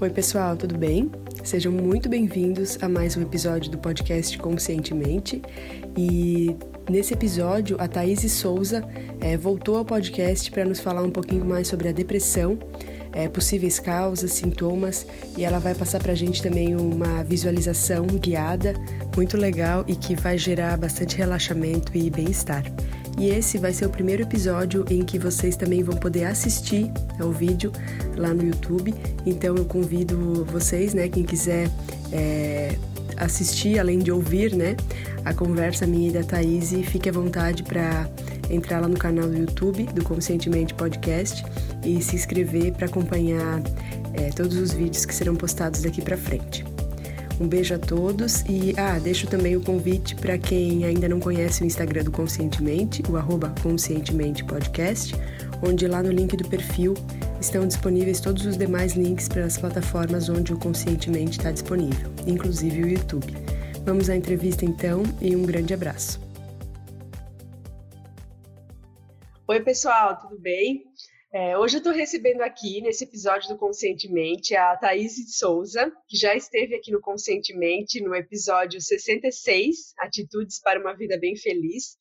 Oi, pessoal, tudo bem? Sejam muito bem-vindos a mais um episódio do podcast Conscientemente. E nesse episódio, a Thaís Souza é, voltou ao podcast para nos falar um pouquinho mais sobre a depressão, é, possíveis causas, sintomas, e ela vai passar para a gente também uma visualização guiada muito legal e que vai gerar bastante relaxamento e bem-estar. E esse vai ser o primeiro episódio em que vocês também vão poder assistir ao vídeo lá no YouTube. Então eu convido vocês, né, quem quiser é, assistir, além de ouvir, né, a conversa minha e da Thaís, fique à vontade para entrar lá no canal do YouTube do Conscientemente Podcast e se inscrever para acompanhar é, todos os vídeos que serão postados daqui para frente. Um beijo a todos e ah, deixo também o convite para quem ainda não conhece o Instagram do Conscientemente, o arroba Conscientemente Podcast, onde lá no link do perfil estão disponíveis todos os demais links para as plataformas onde o Conscientemente está disponível, inclusive o YouTube. Vamos à entrevista então e um grande abraço. Oi, pessoal, tudo bem? É, hoje eu estou recebendo aqui, nesse episódio do Conscientemente, a Thaís de Souza, que já esteve aqui no Conscientemente no episódio 66, Atitudes para uma Vida Bem Feliz.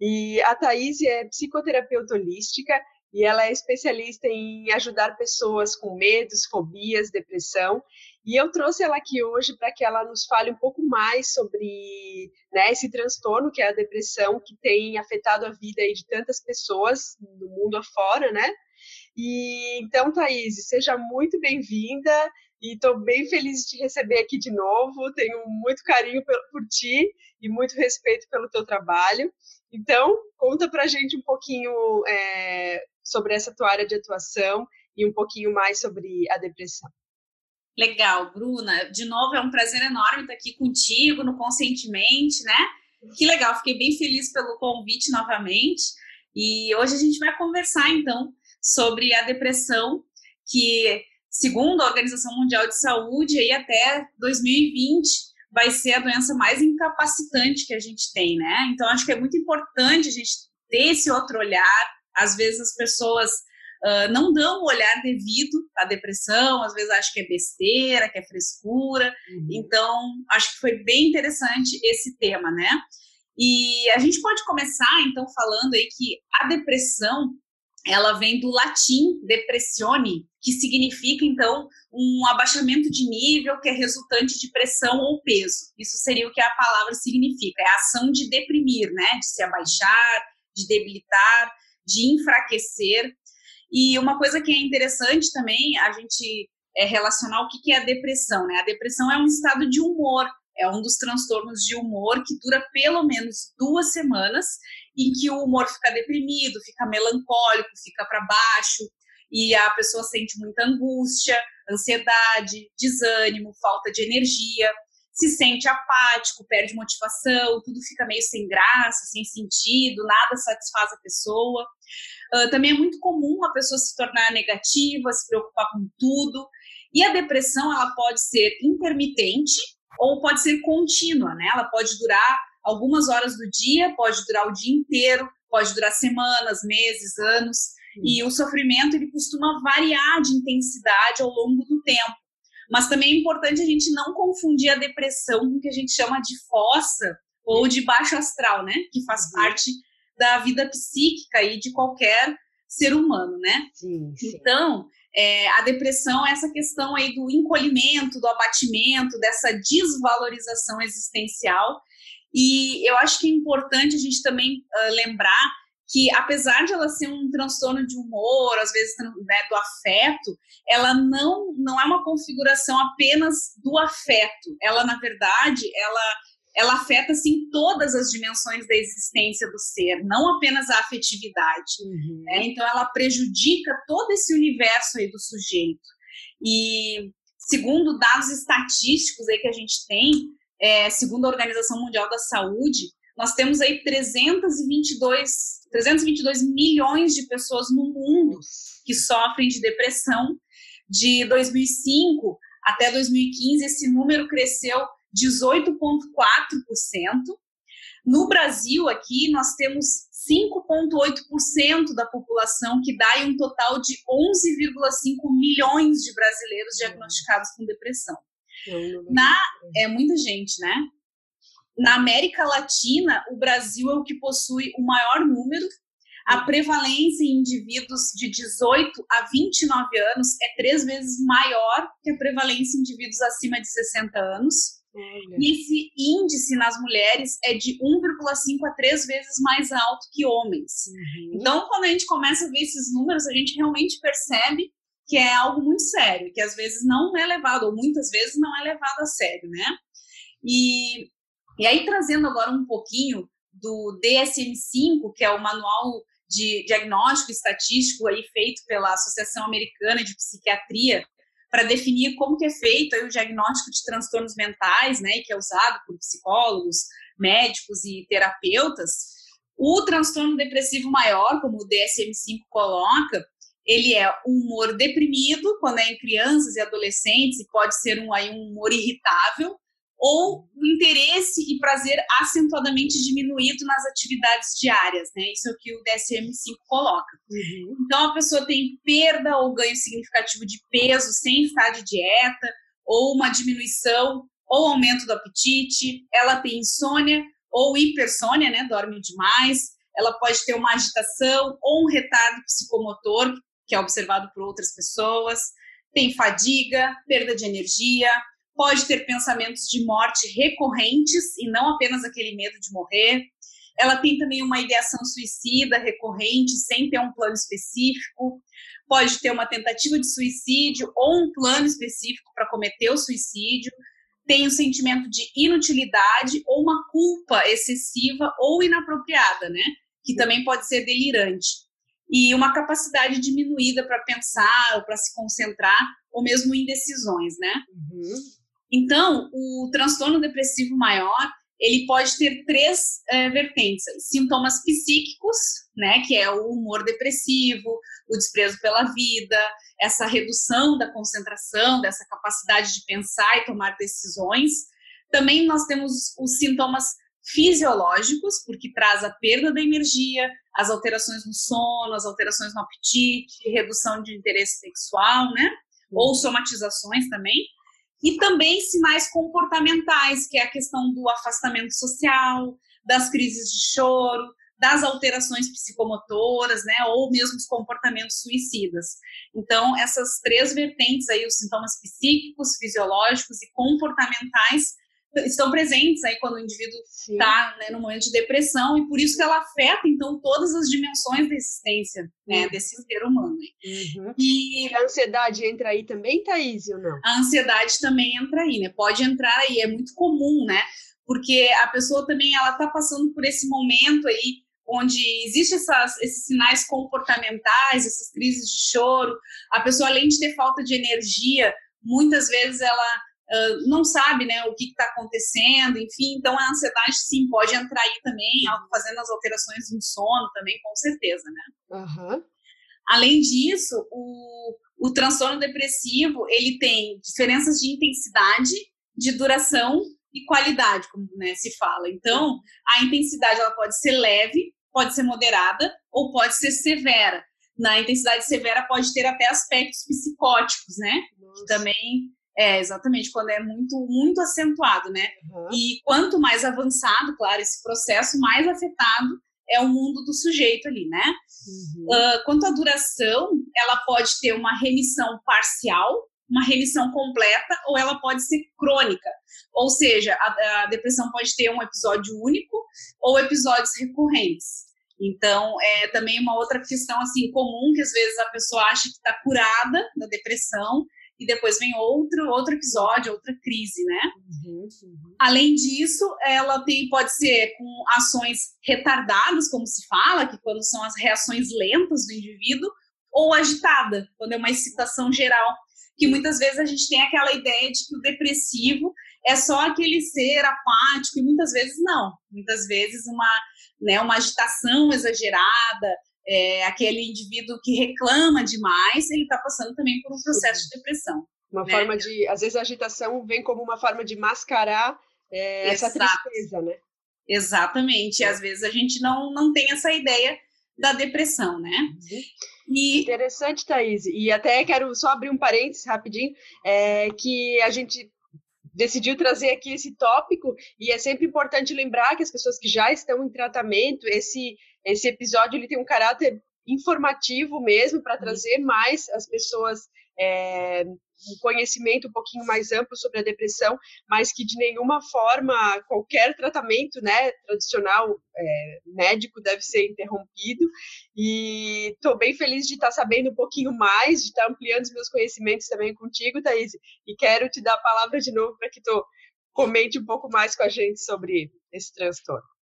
E a Thaís é psicoterapeuta holística e ela é especialista em ajudar pessoas com medos, fobias, depressão. E eu trouxe ela aqui hoje para que ela nos fale um pouco mais sobre né, esse transtorno que é a depressão, que tem afetado a vida de tantas pessoas no mundo afora, né? E então, Thaís, seja muito bem-vinda e estou bem feliz de te receber aqui de novo. Tenho muito carinho por, por ti e muito respeito pelo teu trabalho. Então, conta para gente um pouquinho é, sobre essa tua área de atuação e um pouquinho mais sobre a depressão. Legal, Bruna. De novo, é um prazer enorme estar aqui contigo no Conscientemente, né? Que legal, fiquei bem feliz pelo convite novamente. E hoje a gente vai conversar, então, sobre a depressão, que, segundo a Organização Mundial de Saúde, aí até 2020 vai ser a doença mais incapacitante que a gente tem, né? Então, acho que é muito importante a gente ter esse outro olhar. Às vezes as pessoas uh, não dão o olhar devido à depressão, às vezes acham que é besteira, que é frescura. Uhum. Então, acho que foi bem interessante esse tema, né? E a gente pode começar, então, falando aí que a depressão ela vem do latim depressione, que significa então um abaixamento de nível que é resultante de pressão ou peso. Isso seria o que a palavra significa, é a ação de deprimir, né, de se abaixar, de debilitar, de enfraquecer. E uma coisa que é interessante também a gente é relacionar o que é a depressão, né? A depressão é um estado de humor, é um dos transtornos de humor que dura pelo menos duas semanas em que o humor fica deprimido, fica melancólico, fica para baixo, e a pessoa sente muita angústia, ansiedade, desânimo, falta de energia, se sente apático, perde motivação, tudo fica meio sem graça, sem sentido, nada satisfaz a pessoa. Uh, também é muito comum a pessoa se tornar negativa, se preocupar com tudo. E a depressão ela pode ser intermitente ou pode ser contínua, né? Ela pode durar algumas horas do dia, pode durar o dia inteiro, pode durar semanas, meses, anos. E o sofrimento ele costuma variar de intensidade ao longo do tempo. Mas também é importante a gente não confundir a depressão com o que a gente chama de fossa ou de baixo astral, né? Que faz uhum. parte da vida psíquica e de qualquer ser humano, né? Sim, sim. Então, é, a depressão é essa questão aí do encolhimento, do abatimento, dessa desvalorização existencial e eu acho que é importante a gente também uh, lembrar que, apesar de ela ser um transtorno de humor, às vezes né, do afeto, ela não, não é uma configuração apenas do afeto. Ela, na verdade, ela, ela afeta assim, todas as dimensões da existência do ser, não apenas a afetividade. Uhum. Né? Então, ela prejudica todo esse universo aí do sujeito. E, segundo dados estatísticos aí que a gente tem, é, segundo a Organização Mundial da Saúde, nós temos aí 322, 322 milhões de pessoas no mundo que sofrem de depressão. De 2005 até 2015, esse número cresceu 18,4%. No Brasil, aqui, nós temos 5,8% da população, que dá um total de 11,5 milhões de brasileiros diagnosticados com depressão. Na, é muita gente, né? Na América Latina, o Brasil é o que possui o maior número. A prevalência em indivíduos de 18 a 29 anos é três vezes maior que a prevalência em indivíduos acima de 60 anos. E esse índice nas mulheres é de 1,5 a 3 vezes mais alto que homens. Uhum. Então, quando a gente começa a ver esses números, a gente realmente percebe que é algo muito sério, que às vezes não é levado, ou muitas vezes não é levado a sério, né? E, e aí, trazendo agora um pouquinho do DSM-5, que é o manual de diagnóstico estatístico aí feito pela Associação Americana de Psiquiatria, para definir como que é feito o diagnóstico de transtornos mentais, né, que é usado por psicólogos, médicos e terapeutas. O transtorno depressivo maior, como o DSM-5 coloca, ele é humor deprimido quando é em crianças e adolescentes e pode ser um, aí, um humor irritável, ou o interesse e prazer acentuadamente diminuído nas atividades diárias, né? Isso é o que o DSM-5 coloca. Uhum. Então, a pessoa tem perda ou ganho significativo de peso sem estar de dieta, ou uma diminuição ou aumento do apetite, ela tem insônia ou hipersônia, né? Dorme demais, ela pode ter uma agitação ou um retardo psicomotor, que é observado por outras pessoas, tem fadiga, perda de energia, pode ter pensamentos de morte recorrentes e não apenas aquele medo de morrer. Ela tem também uma ideação suicida recorrente, sem ter um plano específico. Pode ter uma tentativa de suicídio ou um plano específico para cometer o suicídio. Tem o um sentimento de inutilidade ou uma culpa excessiva ou inapropriada, né? Que também pode ser delirante. E uma capacidade diminuída para pensar ou para se concentrar, ou mesmo indecisões, né? Uhum. Então, o transtorno depressivo maior, ele pode ter três é, vertentes: sintomas psíquicos, né, que é o humor depressivo, o desprezo pela vida, essa redução da concentração, dessa capacidade de pensar e tomar decisões. Também nós temos os sintomas fisiológicos, porque traz a perda da energia, as alterações no sono, as alterações no apetite, redução de interesse sexual, né? Ou uhum. somatizações também e também sinais comportamentais, que é a questão do afastamento social, das crises de choro, das alterações psicomotoras, né, ou mesmo os comportamentos suicidas. Então, essas três vertentes aí, os sintomas psíquicos, fisiológicos e comportamentais, estão presentes aí quando o indivíduo está né, no momento de depressão e por isso que ela afeta então todas as dimensões da existência né, uhum. desse ser humano. Uhum. E a ansiedade entra aí também, Thaís, ou não? A ansiedade também entra aí, né? Pode entrar aí, é muito comum, né? Porque a pessoa também ela está passando por esse momento aí onde existem esses sinais comportamentais, essas crises de choro. A pessoa além de ter falta de energia, muitas vezes ela uh, não sabe né, o que está acontecendo, enfim, então a ansiedade sim pode entrar aí também, fazendo as alterações no sono também, com certeza, né? Uhum. Além disso, o, o transtorno depressivo, ele tem diferenças de intensidade, de duração e qualidade, como né, se fala. Então, a intensidade ela pode ser leve, pode ser moderada ou pode ser severa. Na intensidade severa pode ter até aspectos psicóticos, né? Que também é, exatamente, quando é muito, muito acentuado, né? Uhum. E quanto mais avançado, claro, esse processo, mais afetado é o mundo do sujeito ali, né? Uhum. Uh, quanto à duração, ela pode ter uma remissão parcial, uma remissão completa, ou ela pode ser crônica. Ou seja, a, a depressão pode ter um episódio único ou episódios recorrentes. Então, é também uma outra questão assim comum que às vezes a pessoa acha que está curada da depressão e depois vem outro outro episódio, outra crise, né? Uhum, uhum. Além disso, ela tem pode ser com ações retardadas, como se fala, que quando são as reações lentas do indivíduo, ou agitada, quando é uma excitação geral, que muitas vezes a gente tem aquela ideia de que o depressivo é só aquele ser apático e muitas vezes não. Muitas vezes uma, né, uma agitação exagerada, é, aquele indivíduo que reclama demais, ele está passando também por um processo Sim. de depressão. Uma né? forma de, às vezes a agitação vem como uma forma de mascarar é, essa tristeza, né? Exatamente. E às vezes a gente não, não tem essa ideia da depressão, né? Uhum. E... Interessante, Thaís. E até quero só abrir um parênteses rapidinho, é, que a gente decidiu trazer aqui esse tópico e é sempre importante lembrar que as pessoas que já estão em tratamento, esse, esse episódio ele tem um caráter informativo mesmo para trazer mais as pessoas é, um conhecimento um pouquinho mais amplo sobre a depressão, mas que de nenhuma forma qualquer tratamento né, tradicional é, médico deve ser interrompido. E estou bem feliz de estar tá sabendo um pouquinho mais, de estar tá ampliando os meus conhecimentos também contigo, Thaís, e quero te dar a palavra de novo para que tu comente um pouco mais com a gente sobre esse transtorno.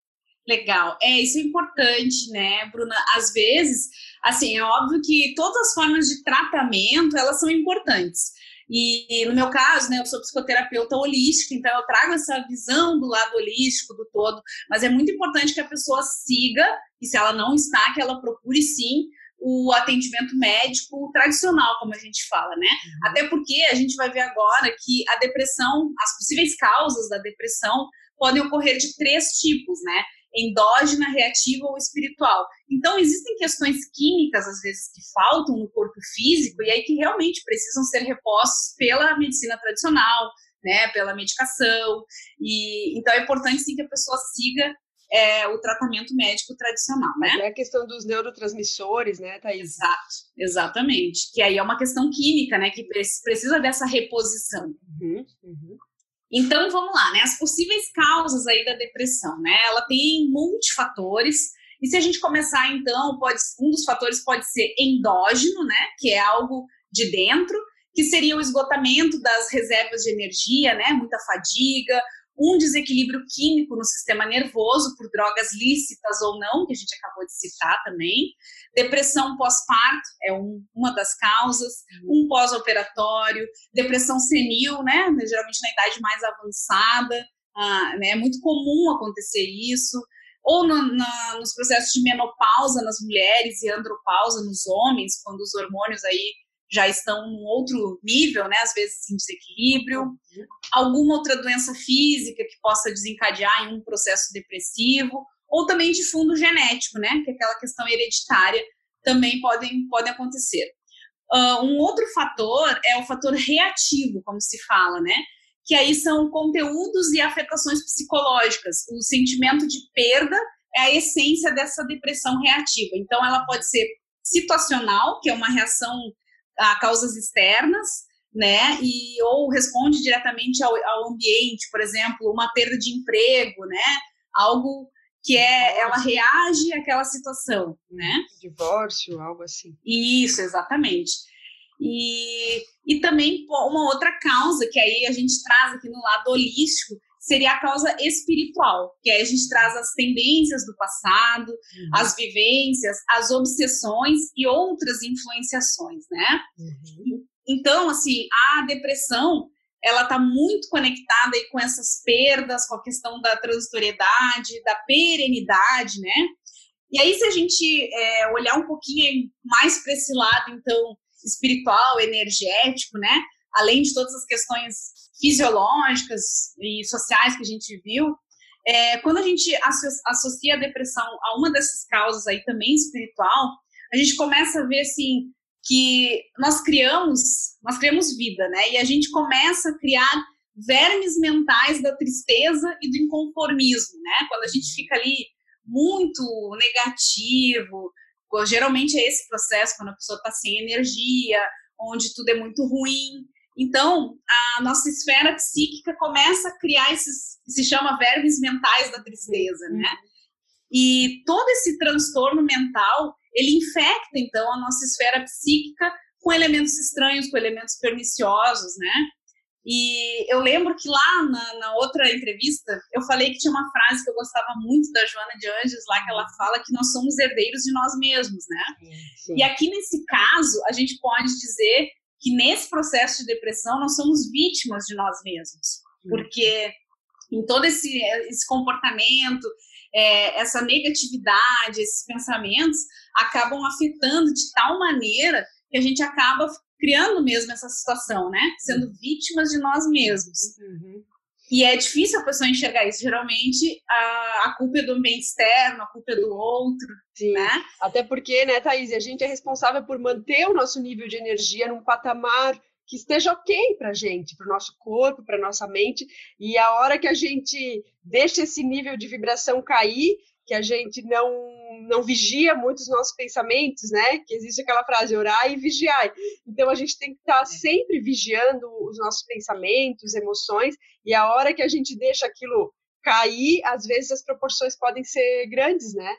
Legal. É, isso é importante, né, Bruna? Às vezes, assim, é óbvio que todas as formas de tratamento, elas são importantes. E no meu caso, né, eu sou psicoterapeuta holística, então eu trago essa visão do lado holístico do todo, mas é muito importante que a pessoa siga, e se ela não está, que ela procure sim o atendimento médico tradicional, como a gente fala, né? Uhum. Até porque a gente vai ver agora que a depressão, as possíveis causas da depressão podem ocorrer de três tipos, né? Endógena, reativa ou espiritual. Então, existem questões químicas, às vezes, que faltam no corpo físico e aí que realmente precisam ser repostos pela medicina tradicional, né, pela medicação. E então é importante sim que a pessoa siga é, o tratamento médico tradicional, né? É a questão dos neurotransmissores, né, Thaís? Exato, exatamente. Que aí é uma questão química, né, que precisa dessa reposição. Uhum, uhum. Então, vamos lá, né? As possíveis causas aí da depressão, né? Ela tem multifatores. E se a gente começar, então, pode, um dos fatores pode ser endógeno, né? Que é algo de dentro, que seria o esgotamento das reservas de energia, né? Muita fadiga, um desequilíbrio químico no sistema nervoso por drogas lícitas ou não, que a gente acabou de citar também. Depressão pós-parto é um, uma das causas, uhum. um pós-operatório, depressão senil, né? Geralmente na idade mais avançada, ah, né? É muito comum acontecer isso. Ou no, na, nos processos de menopausa nas mulheres e andropausa nos homens, quando os hormônios aí já estão num outro nível, né? Às vezes em desequilíbrio, alguma outra doença física que possa desencadear em um processo depressivo, ou também de fundo genético, né? Que aquela questão hereditária também podem, podem acontecer. Uh, um outro fator é o fator reativo, como se fala, né? Que aí são conteúdos e afetações psicológicas. O sentimento de perda é a essência dessa depressão reativa. Então, ela pode ser situacional, que é uma reação a causas externas, né? E ou responde diretamente ao, ao ambiente, por exemplo, uma perda de emprego, né? Algo que é ela reage àquela situação, né? Divórcio, algo assim. Isso, exatamente. E, e também uma outra causa que aí a gente traz aqui no lado holístico seria a causa espiritual, que aí a gente traz as tendências do passado, uhum. as vivências, as obsessões e outras influenciações, né? Uhum. Então, assim, a depressão, ela está muito conectada aí com essas perdas, com a questão da transitoriedade, da perenidade, né? E aí, se a gente é, olhar um pouquinho mais para esse lado, então, espiritual, energético, né? Além de todas as questões fisiológicas e sociais que a gente viu, é, quando a gente associa a depressão a uma dessas causas aí também espiritual, a gente começa a ver assim que nós criamos, nós criamos vida, né? E a gente começa a criar vermes mentais da tristeza e do inconformismo, né? Quando a gente fica ali muito negativo, geralmente é esse processo quando a pessoa está sem energia, onde tudo é muito ruim. Então, a nossa esfera psíquica começa a criar esses, que se chama vermes mentais da tristeza, né? E todo esse transtorno mental, ele infecta, então, a nossa esfera psíquica com elementos estranhos, com elementos perniciosos, né? E eu lembro que lá na, na, outra entrevista, eu falei que tinha uma frase que eu gostava muito da Joana de Anjos, lá que ela fala que nós somos herdeiros de nós mesmos, né? Sim. E aqui nesse caso, a gente pode dizer que nesse processo de depressão nós somos vítimas de nós mesmos, porque em todo esse, esse comportamento, é, essa negatividade, esses pensamentos acabam afetando de tal maneira que a gente acaba criando mesmo essa situação, né? Sendo vítimas de nós mesmos. Uhum. E é difícil a pessoa enxergar isso. Geralmente, a, a culpa é do ambiente externo, a culpa é do outro, Sim. né? Até porque, né, Thaís, a gente é responsável por manter o nosso nível de energia num patamar que esteja ok para a gente, para o nosso corpo, para nossa mente. E a hora que a gente deixa esse nível de vibração cair, que a gente não não vigia muito os nossos pensamentos, né? Que existe aquela frase orar e vigiar. Então a gente tem que estar sempre vigiando os nossos pensamentos, emoções, e a hora que a gente deixa aquilo cair, às vezes as proporções podem ser grandes, né?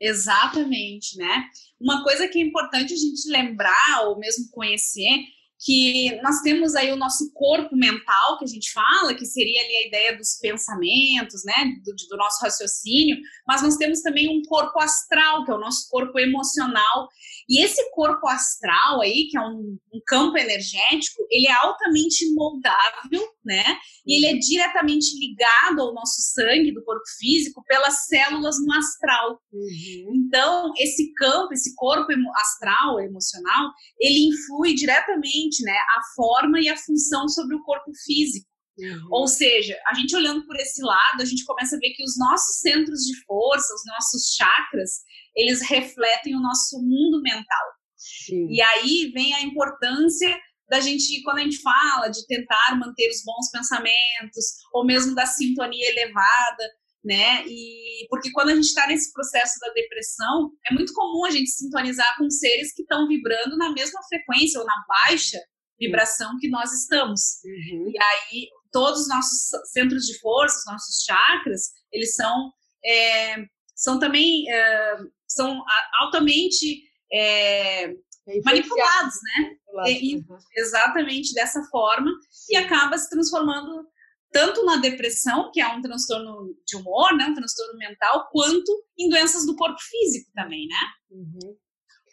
Exatamente, né? Uma coisa que é importante a gente lembrar ou mesmo conhecer que nós temos aí o nosso corpo mental, que a gente fala, que seria ali a ideia dos pensamentos, né, do, do, nosso raciocínio, mas nós temos também um corpo astral, que é o nosso corpo emocional, e esse corpo astral aí, que é um, um campo energético, ele é altamente moldável, né, e ele é diretamente ligado ao nosso sangue do corpo físico pelas células no astral. Uhum. Então, esse campo, esse corpo astral, emocional, ele influi diretamente né, a forma e a função sobre o corpo físico. Uhum. Ou seja, a gente olhando por esse lado, a gente começa a ver que os nossos centros de força, os nossos chakras, eles refletem o nosso mundo mental. Sim. E aí vem a importância da gente, quando a gente fala de tentar manter os bons pensamentos, ou mesmo da sintonia elevada, né? E porque quando a gente está nesse processo da depressão, é muito comum a gente sintonizar com seres que estão vibrando na mesma frequência ou na baixa vibração que nós estamos. Uhum. E aí todos os nossos centros de força, os nossos chakras, eles são é, são também é, são altamente é, é manipulados, né? Uhum. exatamente dessa forma e acaba se transformando tanto na depressão, que é um transtorno de humor, né, um transtorno mental, quanto em doenças do corpo físico também, né? Uhum.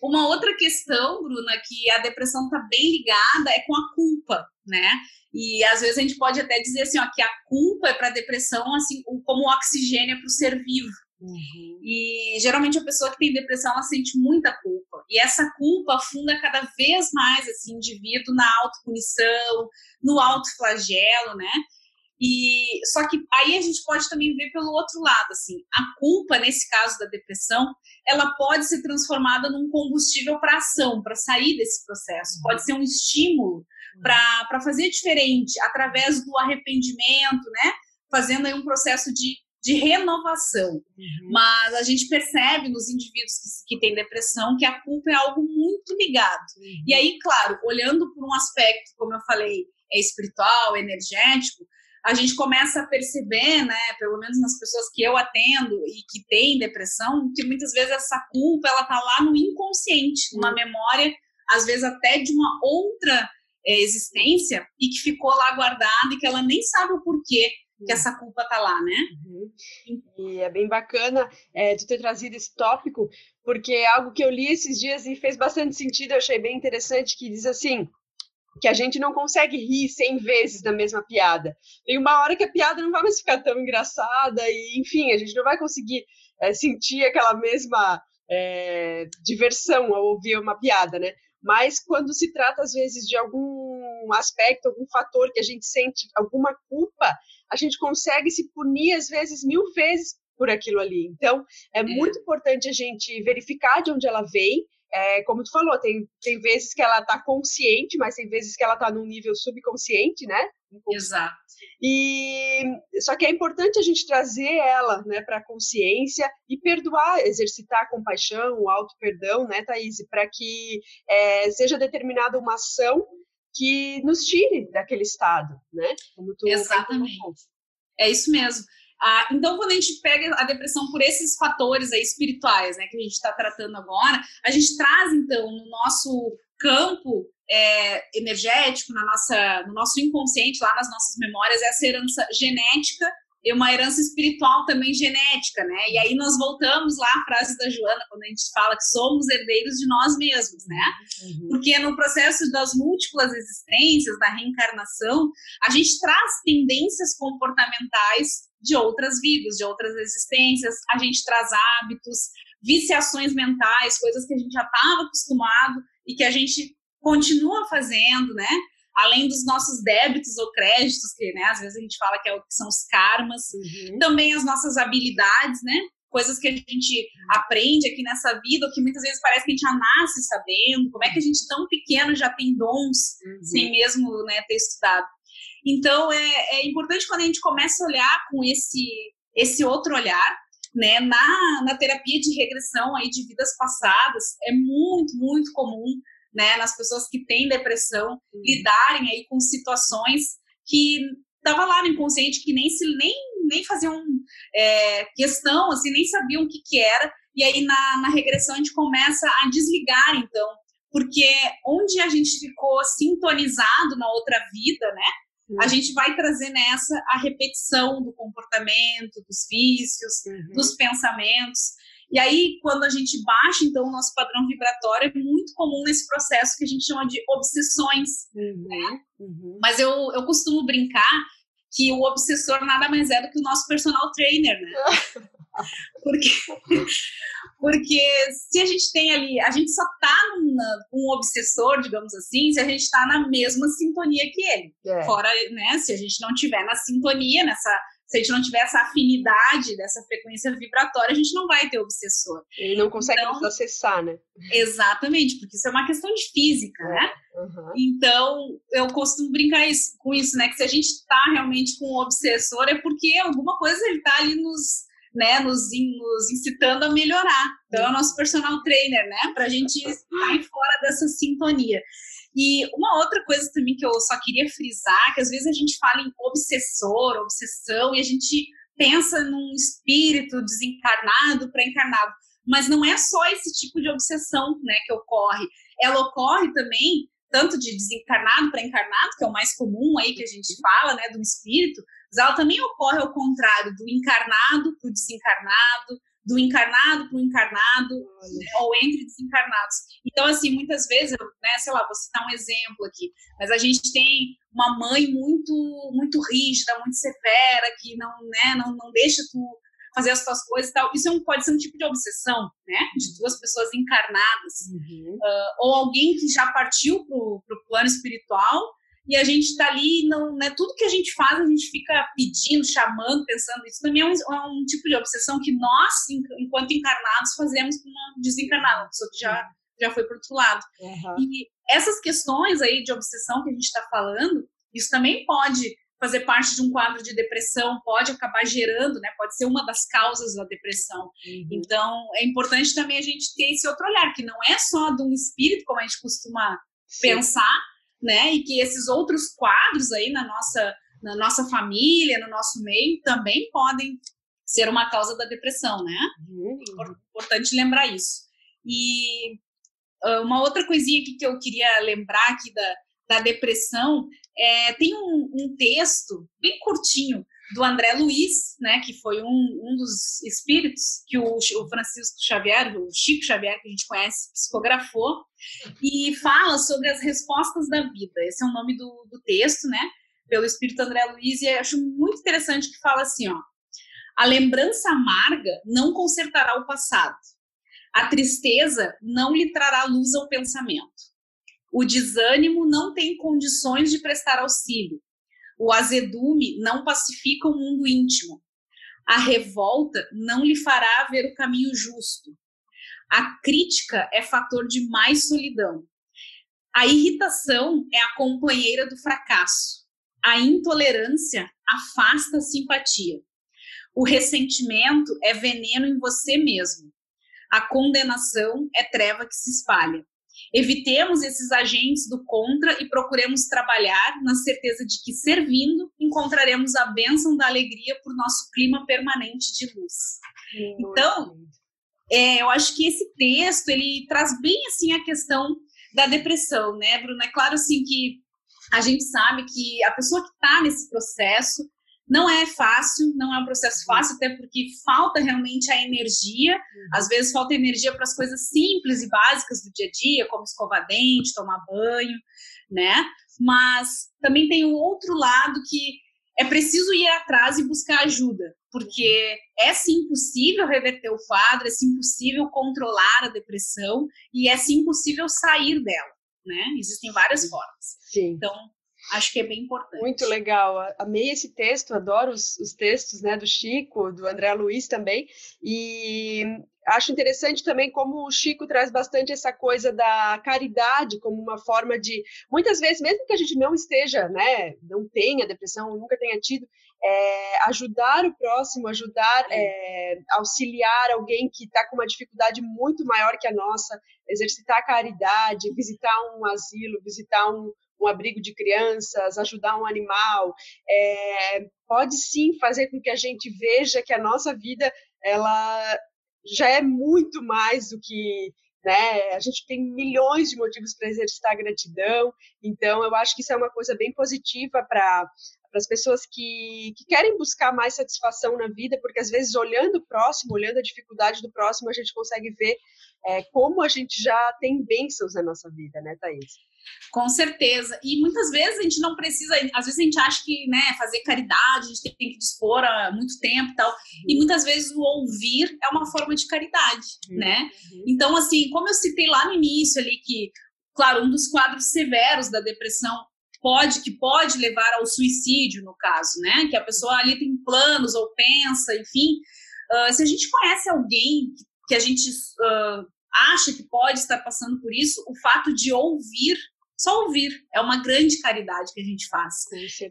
Uma outra questão, Bruna, que a depressão está bem ligada é com a culpa, né? E às vezes a gente pode até dizer assim, ó, que a culpa é para a depressão assim como o oxigênio é para o ser vivo. Uhum. E geralmente a pessoa que tem depressão ela sente muita culpa. E essa culpa afunda cada vez mais esse indivíduo na autopunição, no autoflagelo, né? E só que aí a gente pode também ver pelo outro lado, assim, a culpa nesse caso da depressão, ela pode ser transformada num combustível para ação, para sair desse processo. Pode ser um estímulo para fazer diferente através do arrependimento, né? Fazendo aí um processo de, de renovação. Uhum. Mas a gente percebe nos indivíduos que, que têm depressão que a culpa é algo muito ligado. Uhum. E aí, claro, olhando por um aspecto, como eu falei, é espiritual, energético, a gente começa a perceber, né, pelo menos nas pessoas que eu atendo e que têm depressão, que muitas vezes essa culpa ela tá lá no inconsciente, numa memória, às vezes até de uma outra é, existência e que ficou lá guardada e que ela nem sabe o porquê que essa culpa tá lá, né? Uhum. E é bem bacana é, tu ter trazido esse tópico, porque é algo que eu li esses dias e fez bastante sentido, eu achei bem interessante, que diz assim, que a gente não consegue rir cem vezes da mesma piada. Tem uma hora que a piada não vai mais ficar tão engraçada e, enfim, a gente não vai conseguir é, sentir aquela mesma é, diversão ao ouvir uma piada, né? Mas quando se trata, às vezes, de algum aspecto, algum fator que a gente sente alguma culpa, a gente consegue se punir, às vezes, mil vezes por aquilo ali. Então, é, é. muito importante a gente verificar de onde ela vem, é, como tu falou, tem, tem vezes que ela está consciente, mas tem vezes que ela está num nível subconsciente, né? Exato. E só que é importante a gente trazer ela, né, para a consciência e perdoar, exercitar a compaixão, o auto perdão, né, Thaís, para que é, seja determinada uma ação que nos tire daquele estado, né? Exatamente. É isso mesmo. Ah, então, quando a gente pega a depressão por esses fatores aí espirituais, né, que a gente está tratando agora, a gente traz, então, no nosso campo é, energético, na nossa, no nosso inconsciente, lá nas nossas memórias, essa herança genética e uma herança espiritual também genética, né? E aí nós voltamos lá à frase da Joana, quando a gente fala que somos herdeiros de nós mesmos, né? Uhum. Porque no processo das múltiplas existências, da reencarnação, a gente traz tendências comportamentais de outras vidas, de outras existências, a gente traz hábitos, viciações mentais, coisas que a gente já estava acostumado e que a gente continua fazendo, né? Além dos nossos débitos ou créditos, que né, às vezes a gente fala que, é que são os karmas, uhum. também as nossas habilidades, né? Coisas que a gente aprende aqui nessa vida, ou que muitas vezes parece que a gente já nasce sabendo, como é que a gente tão pequeno já tem dons, uhum. sem mesmo né, ter estudado. Então, é, é importante quando a gente começa a olhar com esse, esse outro olhar, né, na, na terapia de regressão aí de vidas passadas, é muito, muito comum né, nas pessoas que têm depressão, uhum. lidarem aí com situações que estava lá no inconsciente, que nem se nem, nem faziam é, questão, assim, nem sabiam o que, que era, e aí na, na regressão a gente começa a desligar, então, porque onde a gente ficou sintonizado na outra vida, né, Uhum. A gente vai trazer nessa a repetição do comportamento, dos vícios, uhum. dos pensamentos. E aí, quando a gente baixa, então, o nosso padrão vibratório, é muito comum nesse processo que a gente chama de obsessões. Uhum, né? uhum. Mas eu, eu costumo brincar que o obsessor nada mais é do que o nosso personal trainer, né? Porque, porque se a gente tem ali, a gente só tá com um obsessor, digamos assim, se a gente tá na mesma sintonia que ele. É. Fora, né, se a gente não tiver na sintonia, nessa se a gente não tiver essa afinidade dessa frequência vibratória, a gente não vai ter obsessor. Ele não consegue então, nos acessar, né? Exatamente, porque isso é uma questão de física, é. né? Uhum. Então, eu costumo brincar isso, com isso, né? Que se a gente está realmente com um obsessor, é porque alguma coisa ele está ali nos, né, nos, nos incitando a melhorar. Então, é o nosso personal trainer, né? Para a gente sair fora dessa sintonia. E uma outra coisa também que eu só queria frisar, que às vezes a gente fala em obsessor, obsessão, e a gente pensa num espírito desencarnado para encarnado. Mas não é só esse tipo de obsessão né, que ocorre. Ela ocorre também tanto de desencarnado para encarnado, que é o mais comum aí que a gente fala, né, do espírito, mas ela também ocorre ao contrário, do encarnado para o desencarnado, do encarnado para o encarnado, né, ou entre desencarnados. Então, assim, muitas vezes, né, sei lá, vou citar um exemplo aqui, mas a gente tem uma mãe muito muito rígida, muito severa, que não, né, não, não deixa tu fazer as tuas coisas e tal. Isso é um, pode ser um tipo de obsessão, né, de duas pessoas encarnadas. Uhum. Uh, ou alguém que já partiu para o plano espiritual e a gente está ali, não, né, tudo que a gente faz, a gente fica pedindo, chamando, pensando. Isso também é um, é um tipo de obsessão que nós, enquanto encarnados, fazemos com uma desencarnada, uma pessoa que já, já foi para outro lado. Uhum. E essas questões aí de obsessão que a gente está falando, isso também pode fazer parte de um quadro de depressão, pode acabar gerando, né, pode ser uma das causas da depressão. Uhum. Então, é importante também a gente ter esse outro olhar, que não é só de um espírito, como a gente costuma Sim. pensar, né? E que esses outros quadros aí na nossa, na nossa família, no nosso meio, também podem ser uma causa da depressão, né? Uhum. Importante lembrar isso. E uh, uma outra coisinha aqui que eu queria lembrar aqui da, da depressão, é, tem um, um texto bem curtinho do André Luiz, né, que foi um, um dos espíritos que o, o, Francisco Xavier, o Chico Xavier, que a gente conhece, psicografou, e fala sobre as respostas da vida. Esse é o nome do, do texto, né, pelo espírito André Luiz, e acho muito interessante que fala assim, ó, a lembrança amarga não consertará o passado. A tristeza não lhe trará luz ao pensamento. O desânimo não tem condições de prestar auxílio o azedume não pacifica o mundo íntimo. A revolta não lhe fará ver o caminho justo. A crítica é fator de mais solidão. A irritação é a companheira do fracasso. A intolerância afasta a simpatia. O ressentimento é veneno em você mesmo. A condenação é treva que se espalha. Evitemos esses agentes do contra e procuremos trabalhar na certeza de que, servindo, encontraremos a bênção da alegria por nosso clima permanente de luz. Muito então, é, eu acho que esse texto ele traz bem assim a questão da depressão, né, Bruna? É claro assim que a gente sabe que a pessoa que está nesse processo não é fácil, não é um processo uhum. fácil, até porque falta realmente a energia. Uhum. Às vezes falta energia para as coisas simples e básicas do dia a dia, como escovar dente, tomar banho, né? Mas também tem o outro lado que é preciso ir atrás e buscar ajuda, porque é sim possível reverter o quadro, é sim possível controlar a depressão e é sim possível sair dela, né? Existem várias formas. Sim. Então, Acho que é bem importante. Muito legal. Amei esse texto, adoro os, os textos né, do Chico, do André Luiz também. E acho interessante também como o Chico traz bastante essa coisa da caridade como uma forma de, muitas vezes, mesmo que a gente não esteja, né, não tenha depressão, nunca tenha tido, é, ajudar o próximo, ajudar, é, auxiliar alguém que está com uma dificuldade muito maior que a nossa, exercitar a caridade, visitar um asilo, visitar um, um abrigo de crianças, ajudar um animal, é, pode sim fazer com que a gente veja que a nossa vida ela já é muito mais do que né? A gente tem milhões de motivos para exercitar gratidão, então eu acho que isso é uma coisa bem positiva para para as pessoas que, que querem buscar mais satisfação na vida, porque às vezes olhando o próximo, olhando a dificuldade do próximo, a gente consegue ver é, como a gente já tem bênçãos na nossa vida, né, Thaís? Com certeza. E muitas vezes a gente não precisa, às vezes a gente acha que né, fazer caridade, a gente tem que dispor há muito tempo e tal. Uhum. E muitas vezes o ouvir é uma forma de caridade, uhum. né? Uhum. Então, assim, como eu citei lá no início ali que, claro, um dos quadros severos da depressão pode que pode levar ao suicídio no caso, né? Que a pessoa ali tem planos ou pensa, enfim. Uh, se a gente conhece alguém que a gente uh, acha que pode estar passando por isso, o fato de ouvir só ouvir é uma grande caridade que a gente faz.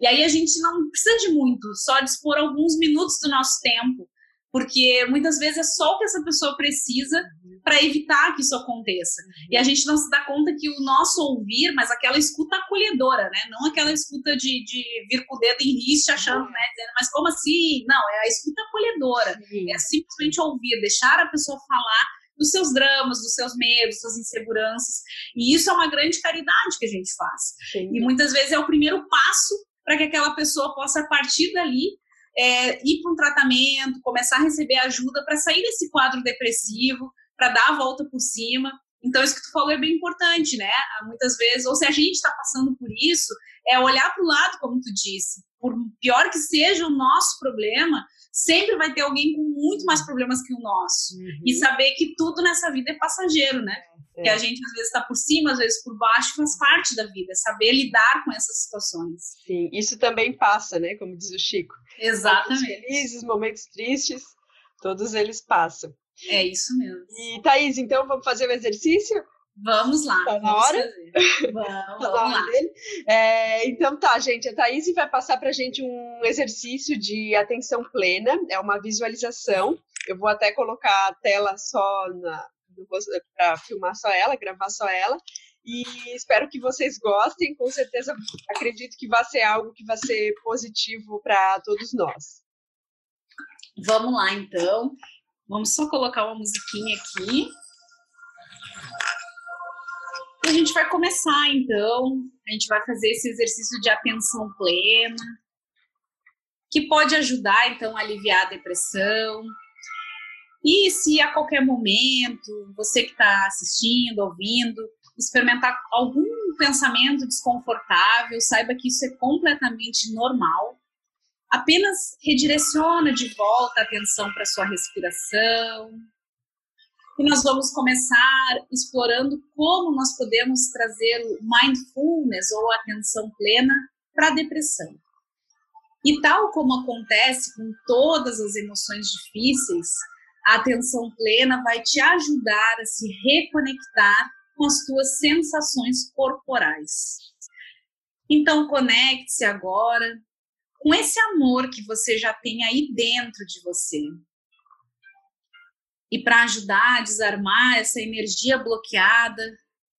E aí a gente não precisa de muito, só dispor alguns minutos do nosso tempo, porque muitas vezes é só o que essa pessoa precisa uhum. para evitar que isso aconteça. Uhum. E a gente não se dá conta que o nosso ouvir, mas aquela escuta acolhedora, né? Não aquela escuta de, de vir com o dedo em riste achando, né? Dizendo, mas como assim? Não, é a escuta acolhedora. É simplesmente ouvir, deixar a pessoa falar dos seus dramas, dos seus medos, suas inseguranças. E isso é uma grande caridade que a gente faz. Sim. E muitas vezes é o primeiro passo para que aquela pessoa possa, a partir dali, é, ir para um tratamento, começar a receber ajuda para sair desse quadro depressivo, para dar a volta por cima. Então, isso que tu falou é bem importante, né? Muitas vezes, ou se a gente está passando por isso, é olhar para o lado, como tu disse. Por pior que seja o nosso problema, sempre vai ter alguém com muito mais problemas que o nosso. Uhum. E saber que tudo nessa vida é passageiro, né? É. Que a gente às vezes está por cima, às vezes por baixo, faz parte da vida. Saber lidar com essas situações. Sim, isso também passa, né? Como diz o Chico. Exatamente. Momentos felizes, momentos tristes, todos eles passam. É isso mesmo. E Thaís, então vamos fazer o exercício? Vamos lá. Tá na hora? Vamos, tá vamos lá. Dele. É, então tá, gente. A Thaís vai passar para a gente um exercício de atenção plena. É uma visualização. Eu vou até colocar a tela só para filmar só ela, gravar só ela. E espero que vocês gostem. Com certeza, acredito que vai ser algo que vai ser positivo para todos nós. Vamos lá, então. Vamos só colocar uma musiquinha aqui. A gente vai começar, então. A gente vai fazer esse exercício de atenção plena, que pode ajudar, então, a aliviar a depressão. E se a qualquer momento, você que está assistindo, ouvindo, experimentar algum pensamento desconfortável, saiba que isso é completamente normal apenas redireciona de volta a atenção para sua respiração. E nós vamos começar explorando como nós podemos trazer o mindfulness ou atenção plena para a depressão. E tal como acontece com todas as emoções difíceis, a atenção plena vai te ajudar a se reconectar com as tuas sensações corporais. Então conecte-se agora com esse amor que você já tem aí dentro de você. E para ajudar a desarmar essa energia bloqueada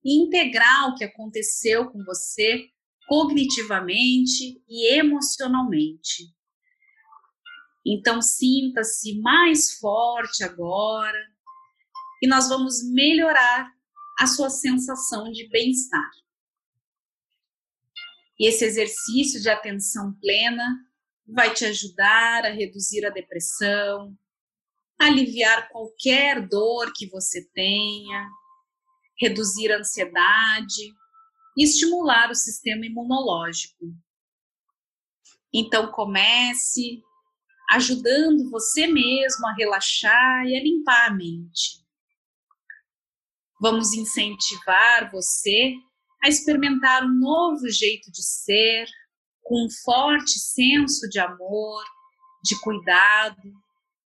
e integrar o que aconteceu com você cognitivamente e emocionalmente. Então sinta-se mais forte agora e nós vamos melhorar a sua sensação de bem-estar. E esse exercício de atenção plena vai te ajudar a reduzir a depressão, aliviar qualquer dor que você tenha, reduzir a ansiedade e estimular o sistema imunológico. Então comece ajudando você mesmo a relaxar e a limpar a mente. Vamos incentivar você a experimentar um novo jeito de ser, com um forte senso de amor, de cuidado,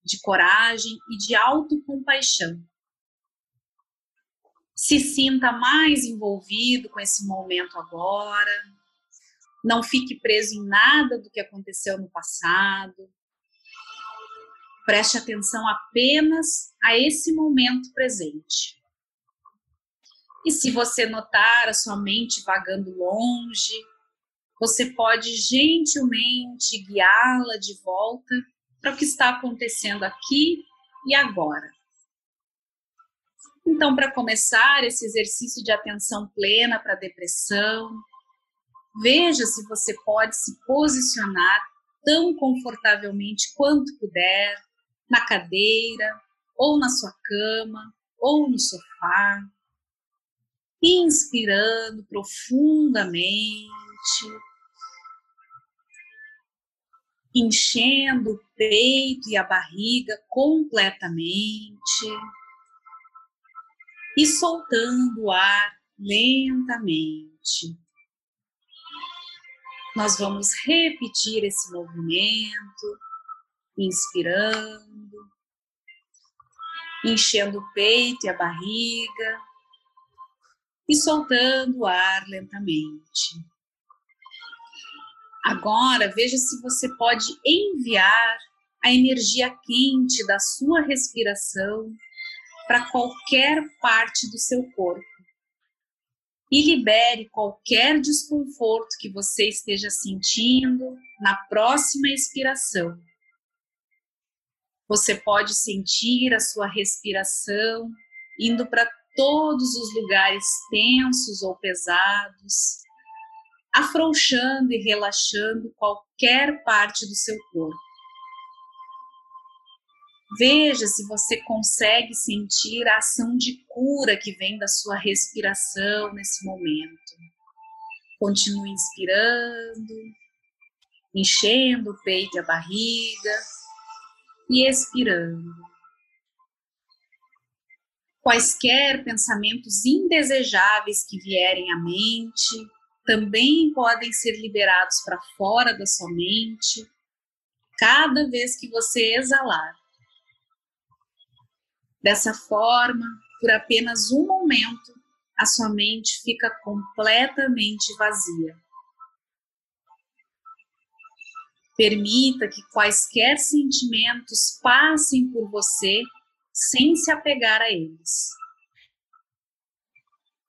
de coragem e de autocompaixão. Se sinta mais envolvido com esse momento agora. Não fique preso em nada do que aconteceu no passado. Preste atenção apenas a esse momento presente. E se você notar a sua mente vagando longe, você pode gentilmente guiá-la de volta para o que está acontecendo aqui e agora. Então, para começar esse exercício de atenção plena para a depressão, veja se você pode se posicionar tão confortavelmente quanto puder, na cadeira, ou na sua cama, ou no sofá, inspirando profundamente, enchendo o peito e a barriga completamente e soltando o ar lentamente. Nós vamos repetir esse movimento, inspirando, enchendo o peito e a barriga e soltando o ar lentamente. Agora, veja se você pode enviar a energia quente da sua respiração para qualquer parte do seu corpo. E libere qualquer desconforto que você esteja sentindo na próxima expiração. Você pode sentir a sua respiração indo para todos os lugares tensos ou pesados, afrouxando e relaxando qualquer parte do seu corpo. Veja se você consegue sentir a ação de cura que vem da sua respiração nesse momento. Continue inspirando, enchendo o peito e a barriga e expirando. Quaisquer pensamentos indesejáveis que vierem à mente, também podem ser liberados para fora da sua mente cada vez que você exalar. Dessa forma, por apenas um momento, a sua mente fica completamente vazia. Permita que quaisquer sentimentos passem por você sem se apegar a eles.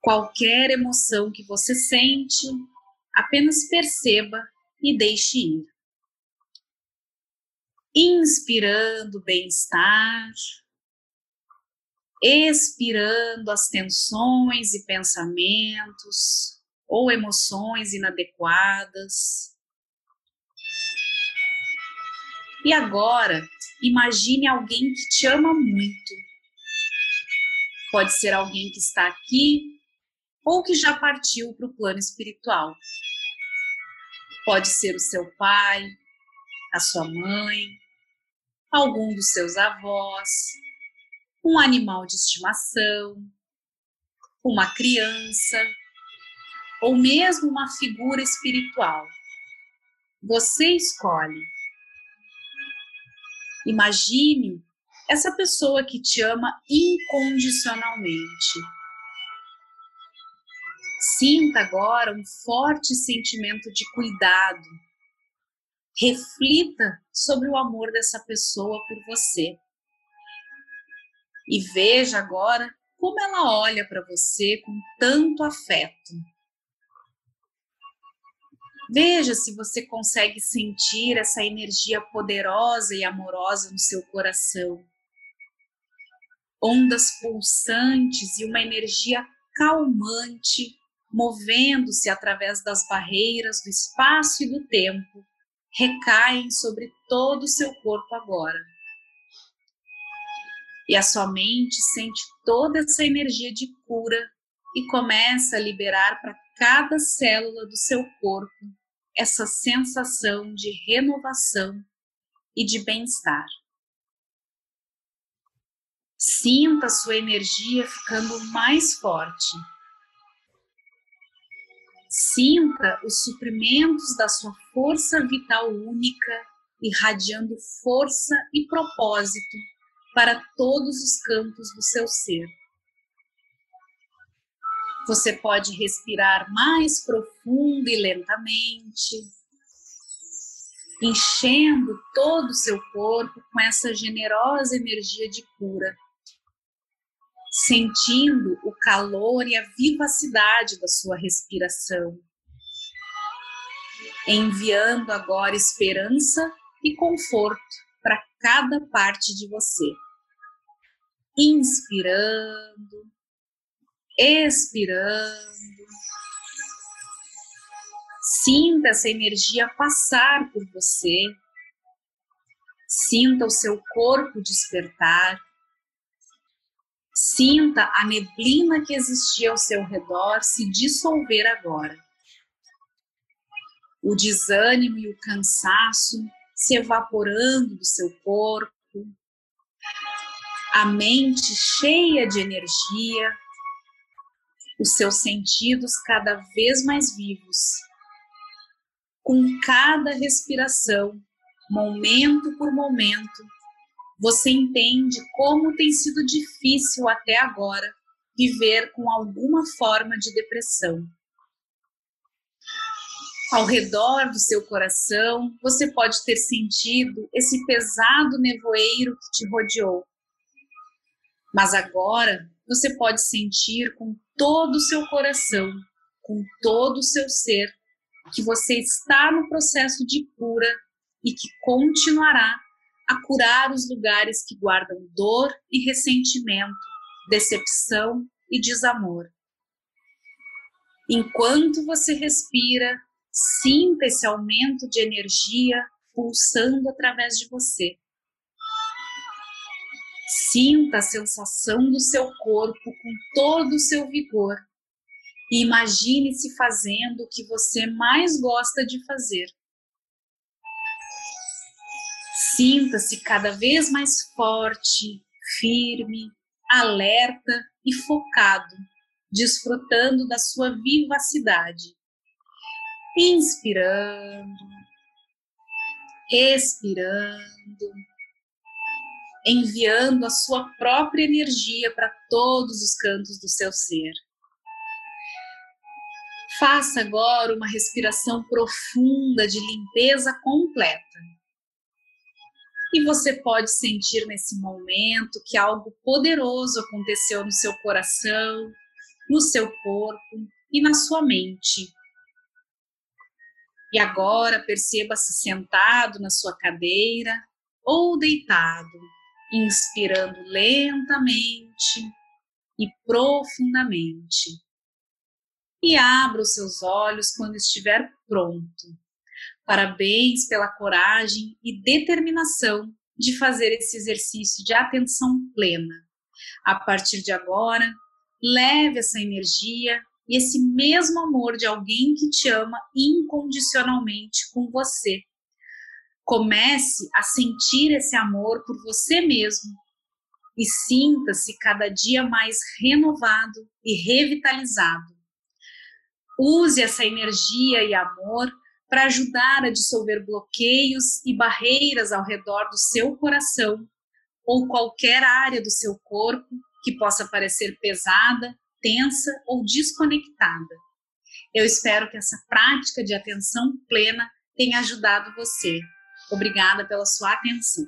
Qualquer emoção que você sente, apenas perceba e deixe ir. Inspirando bem-estar, expirando as tensões e pensamentos ou emoções inadequadas. E agora, imagine alguém que te ama muito. Pode ser alguém que está aqui ou que já partiu para o plano espiritual. Pode ser o seu pai, a sua mãe, algum dos seus avós, um animal de estimação, uma criança ou mesmo uma figura espiritual. Você escolhe. Imagine essa pessoa que te ama incondicionalmente Sinta agora um forte sentimento de cuidado. Reflita sobre o amor dessa pessoa por você. E veja agora como ela olha para você com tanto afeto. Veja se você consegue sentir essa energia poderosa e amorosa no seu coração. Ondas pulsantes e uma energia calmante movendo-se através das barreiras do espaço e do tempo, recaem sobre todo o seu corpo agora. E a sua mente sente toda essa energia de cura e começa a liberar para cada célula do seu corpo essa sensação de renovação e de bem-estar. Sinta a sua energia ficando mais forte Sinta os suprimentos da sua força vital única, irradiando força e propósito para todos os campos do seu ser. Você pode respirar mais profundo e lentamente, enchendo todo o seu corpo com essa generosa energia de cura, sentindo o calor e a vivacidade da sua respiração, enviando agora esperança e conforto para cada parte de você. Inspirando, expirando. Sinta essa energia passar por você. Sinta o seu corpo despertar. Sinta a neblina que existia ao seu redor se dissolver agora. O desânimo e o cansaço se evaporando do seu corpo. A mente cheia de energia, os seus sentidos cada vez mais vivos com cada respiração, momento por momento, você entende como tem sido difícil até agora viver com alguma forma de depressão. Ao redor do seu coração, você pode ter sentido esse pesado nevoeiro que te rodeou. Mas agora você pode sentir com todo o seu coração, com todo o seu ser, que você está no processo de cura e que continuará a curar os lugares que guardam dor e ressentimento, decepção e desamor. Enquanto você respira, sinta esse aumento de energia pulsando através de você. Sinta a sensação do seu corpo com todo o seu vigor e imagine-se fazendo o que você mais gosta de fazer. Sinta-se cada vez mais forte, firme, alerta e focado, desfrutando da sua vivacidade. Inspirando, expirando, enviando a sua própria energia para todos os cantos do seu ser. Faça agora uma respiração profunda de limpeza completa. E você pode sentir nesse momento que algo poderoso aconteceu no seu coração, no seu corpo e na sua mente. E agora perceba-se sentado na sua cadeira ou deitado, inspirando lentamente e profundamente e abra os seus olhos quando estiver pronto. Parabéns pela coragem e determinação de fazer esse exercício de atenção plena. A partir de agora, leve essa energia e esse mesmo amor de alguém que te ama incondicionalmente com você. Comece a sentir esse amor por você mesmo e sinta-se cada dia mais renovado e revitalizado Use essa energia e amor para ajudar a dissolver bloqueios e barreiras ao redor do seu coração ou qualquer área do seu corpo que possa parecer pesada, tensa ou desconectada. Eu espero que essa prática de atenção plena tenha ajudado você. Obrigada pela sua atenção.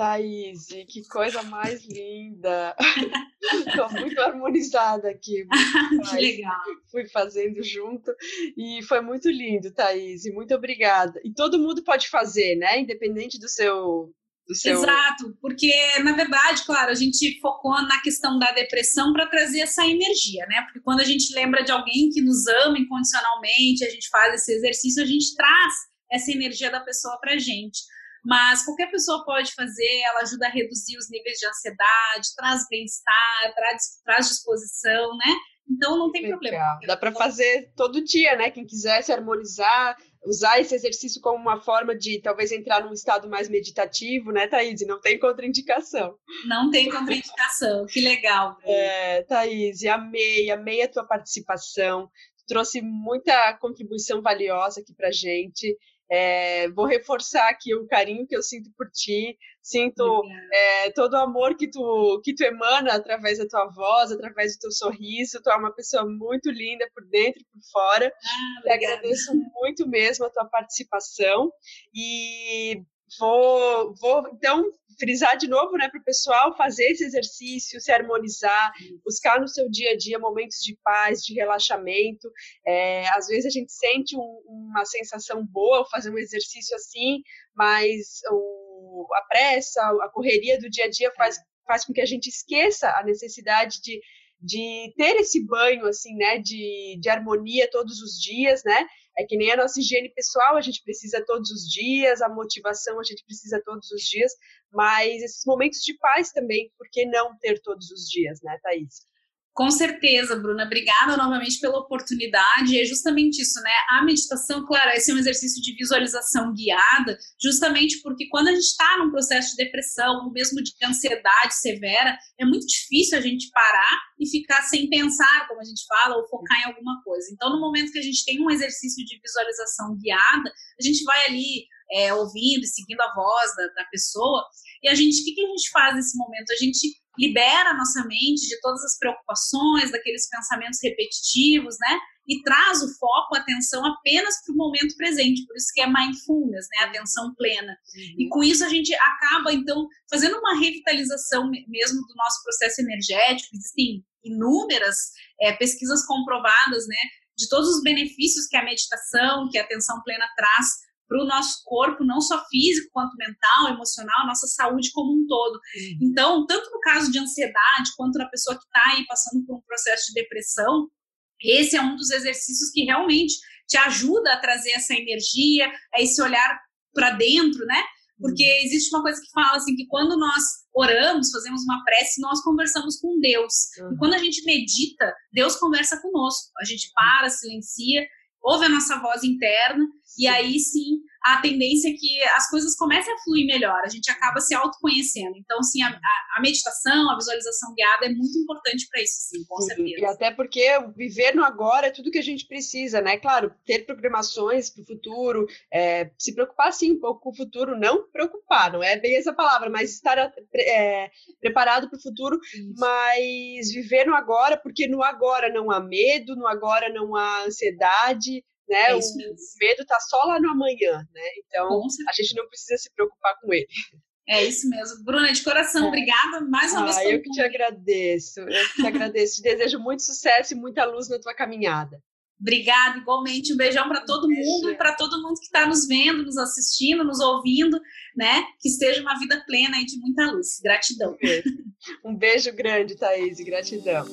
Thaís, que coisa mais linda! Estou muito harmonizada aqui. que legal! Fui fazendo junto e foi muito lindo, Thaís, muito obrigada. E todo mundo pode fazer, né? Independente do seu. Do seu... Exato, porque na verdade, claro, a gente focou na questão da depressão para trazer essa energia, né? Porque quando a gente lembra de alguém que nos ama incondicionalmente, a gente faz esse exercício, a gente traz essa energia da pessoa para gente mas qualquer pessoa pode fazer, ela ajuda a reduzir os níveis de ansiedade, traz bem-estar, traz, traz disposição, né? Então não tem Legal. problema. Dá para fazer todo dia, né? Quem quiser se harmonizar, usar esse exercício como uma forma de talvez entrar num estado mais meditativo, né, Thaís? Não tem contraindicação. Não tem contraindicação, que legal. É, Thaís, amei, amei a tua participação trouxe muita contribuição valiosa aqui para gente. É, vou reforçar aqui o carinho que eu sinto por ti, sinto é, todo o amor que tu, que tu emana através da tua voz, através do teu sorriso. Tu é uma pessoa muito linda por dentro e por fora. Ah, Te agradeço muito mesmo a tua participação e vou, vou então frisar de novo, né, para o pessoal fazer esse exercício, se harmonizar, buscar no seu dia a dia momentos de paz, de relaxamento. É, às vezes a gente sente um, uma sensação boa ao fazer um exercício assim, mas o, a pressa, a correria do dia a dia faz, faz com que a gente esqueça a necessidade de de ter esse banho assim, né, de, de harmonia todos os dias, né? É que nem a nossa higiene pessoal, a gente precisa todos os dias, a motivação a gente precisa todos os dias, mas esses momentos de paz também, por que não ter todos os dias, né, Thaís? Com certeza, Bruna. Obrigada novamente pela oportunidade. É justamente isso, né? A meditação, claro, esse é um exercício de visualização guiada, justamente porque quando a gente está num processo de depressão, ou mesmo de ansiedade severa, é muito difícil a gente parar e ficar sem pensar, como a gente fala, ou focar em alguma coisa. Então, no momento que a gente tem um exercício de visualização guiada, a gente vai ali é, ouvindo e seguindo a voz da, da pessoa. E a gente, o que, que a gente faz nesse momento? A gente libera a nossa mente de todas as preocupações, daqueles pensamentos repetitivos, né? E traz o foco, a atenção apenas para o momento presente. Por isso que é mindfulness, né? Atenção plena. Uhum. E com isso a gente acaba, então, fazendo uma revitalização mesmo do nosso processo energético. Existem inúmeras é, pesquisas comprovadas, né? De todos os benefícios que a meditação, que a atenção plena traz para o nosso corpo, não só físico quanto mental, emocional, nossa saúde como um todo. Uhum. Então, tanto no caso de ansiedade, quanto na pessoa que está aí passando por um processo de depressão, esse é um dos exercícios que realmente te ajuda a trazer essa energia, a esse olhar para dentro, né? Porque uhum. existe uma coisa que fala assim que quando nós oramos, fazemos uma prece, nós conversamos com Deus. Uhum. E quando a gente medita, Deus conversa conosco. A gente para, silencia, ouve a nossa voz interna e aí sim a tendência é que as coisas comecem a fluir melhor, a gente acaba se autoconhecendo. Então, sim, a, a meditação, a visualização guiada é muito importante para isso, sim, com certeza. E até porque viver no agora é tudo que a gente precisa, né? Claro, ter programações para o futuro, é, se preocupar sim um pouco com o futuro, não preocupar, não é bem essa palavra, mas estar é, preparado para o futuro, isso. mas viver no agora, porque no agora não há medo, no agora não há ansiedade, né? É o medo está só lá no amanhã, né? Então a gente não precisa se preocupar com ele. É isso mesmo. Bruna, de coração, é. obrigada mais uma ah, vez. Eu que te agradeço, eu que te agradeço. Te desejo muito sucesso e muita luz na tua caminhada. Obrigada, igualmente. Um beijão para todo um mundo, para todo mundo que está nos vendo, nos assistindo, nos ouvindo, né? Que esteja uma vida plena e de muita luz. Gratidão. Um beijo grande, Thaís. Gratidão.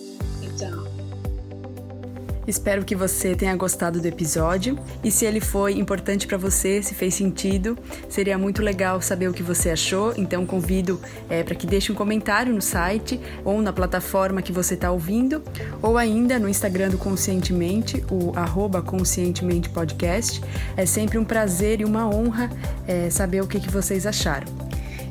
Espero que você tenha gostado do episódio e se ele foi importante para você, se fez sentido, seria muito legal saber o que você achou. Então convido é, para que deixe um comentário no site ou na plataforma que você está ouvindo, ou ainda no Instagram do Conscientemente, o arroba Conscientemente Podcast. É sempre um prazer e uma honra é, saber o que, que vocês acharam.